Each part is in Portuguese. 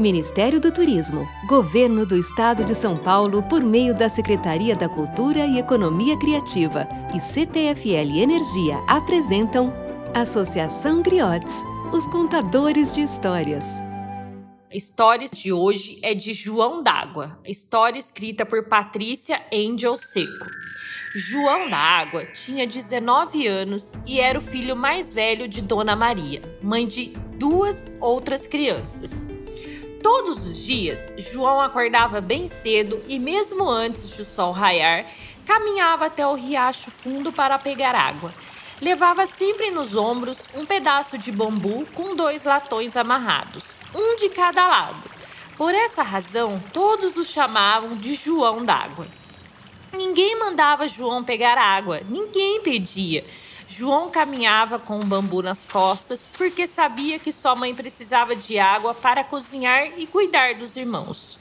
Ministério do Turismo, Governo do Estado de São Paulo, por meio da Secretaria da Cultura e Economia Criativa e CPFL Energia apresentam Associação Griotes, os contadores de histórias. A história de hoje é de João d'Água, história escrita por Patrícia Angel Seco. João da Água tinha 19 anos e era o filho mais velho de Dona Maria, mãe de duas outras crianças. Todos os dias, João acordava bem cedo e, mesmo antes do sol raiar, caminhava até o riacho fundo para pegar água. Levava sempre nos ombros um pedaço de bambu com dois latões amarrados, um de cada lado. Por essa razão, todos o chamavam de João d'Água. Ninguém mandava João pegar água, ninguém pedia. João caminhava com um bambu nas costas porque sabia que sua mãe precisava de água para cozinhar e cuidar dos irmãos.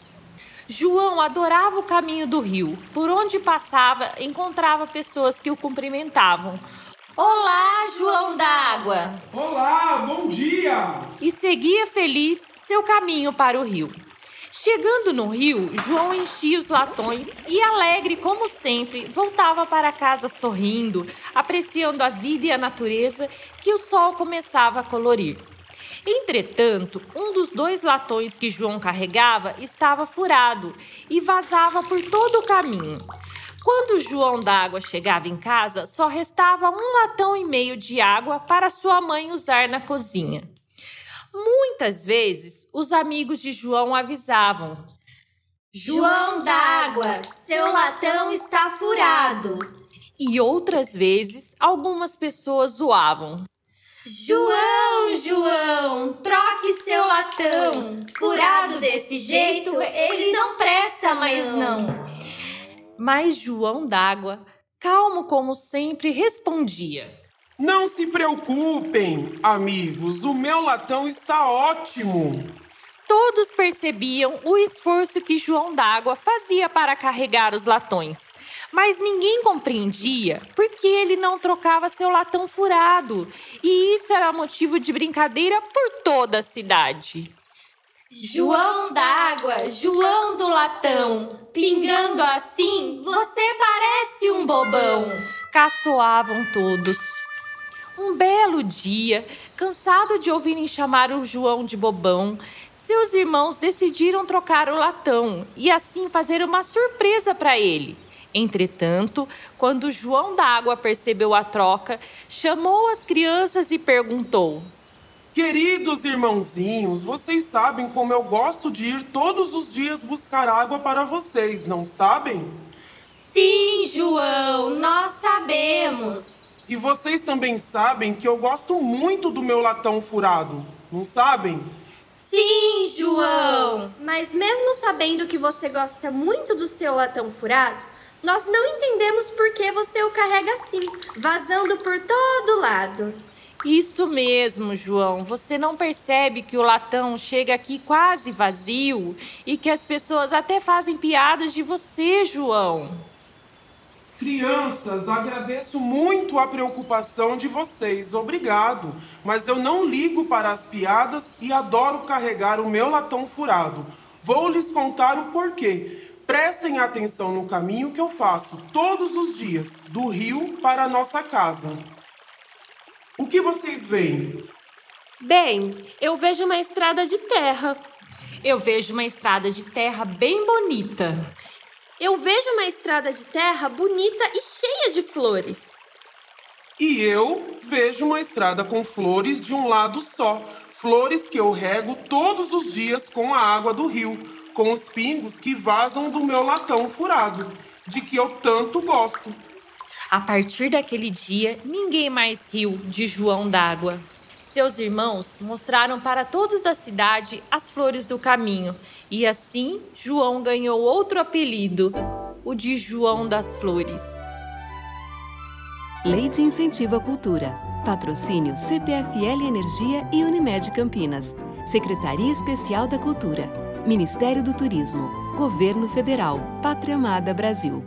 João adorava o caminho do rio. Por onde passava, encontrava pessoas que o cumprimentavam. Olá, João da Água! Olá, bom dia! E seguia feliz seu caminho para o rio. Chegando no rio, João enchia os latões e, alegre como sempre, voltava para casa sorrindo, apreciando a vida e a natureza que o sol começava a colorir. Entretanto, um dos dois latões que João carregava estava furado e vazava por todo o caminho. Quando João d'Água chegava em casa, só restava um latão e meio de água para sua mãe usar na cozinha. Muitas vezes, os amigos de João avisavam: João d'água, seu latão está furado. E outras vezes, algumas pessoas zoavam: João, João, troque seu latão. Furado desse jeito, ele não presta mais não. Mas João d'Água, calmo como sempre, respondia: não se preocupem, amigos, o meu latão está ótimo. Todos percebiam o esforço que João d'Água fazia para carregar os latões, mas ninguém compreendia por que ele não trocava seu latão furado, e isso era motivo de brincadeira por toda a cidade. João d'Água, João do latão, pingando assim, você parece um bobão. Caçoavam todos. Um belo dia, cansado de ouvirem chamar o João de bobão, seus irmãos decidiram trocar o latão e assim fazer uma surpresa para ele. Entretanto, quando João da Água percebeu a troca, chamou as crianças e perguntou: Queridos irmãozinhos, vocês sabem como eu gosto de ir todos os dias buscar água para vocês, não sabem? Sim, João, nós sabemos. E vocês também sabem que eu gosto muito do meu latão furado, não sabem? Sim, João! Mas mesmo sabendo que você gosta muito do seu latão furado, nós não entendemos por que você o carrega assim, vazando por todo lado. Isso mesmo, João. Você não percebe que o latão chega aqui quase vazio e que as pessoas até fazem piadas de você, João. Crianças, agradeço muito a preocupação de vocês, obrigado. Mas eu não ligo para as piadas e adoro carregar o meu latão furado. Vou lhes contar o porquê. Prestem atenção no caminho que eu faço todos os dias, do rio para a nossa casa. O que vocês veem? Bem, eu vejo uma estrada de terra. Eu vejo uma estrada de terra bem bonita. Eu vejo uma estrada de terra bonita e cheia de flores. E eu vejo uma estrada com flores de um lado só, flores que eu rego todos os dias com a água do rio, com os pingos que vazam do meu latão furado, de que eu tanto gosto. A partir daquele dia, ninguém mais riu de João d'Água. Seus irmãos mostraram para todos da cidade as flores do caminho, e assim João ganhou outro apelido, o de João das Flores. Lei de Incentivo à Cultura. Patrocínio CPFL Energia e Unimed Campinas. Secretaria Especial da Cultura. Ministério do Turismo. Governo Federal. Pátria Amada Brasil.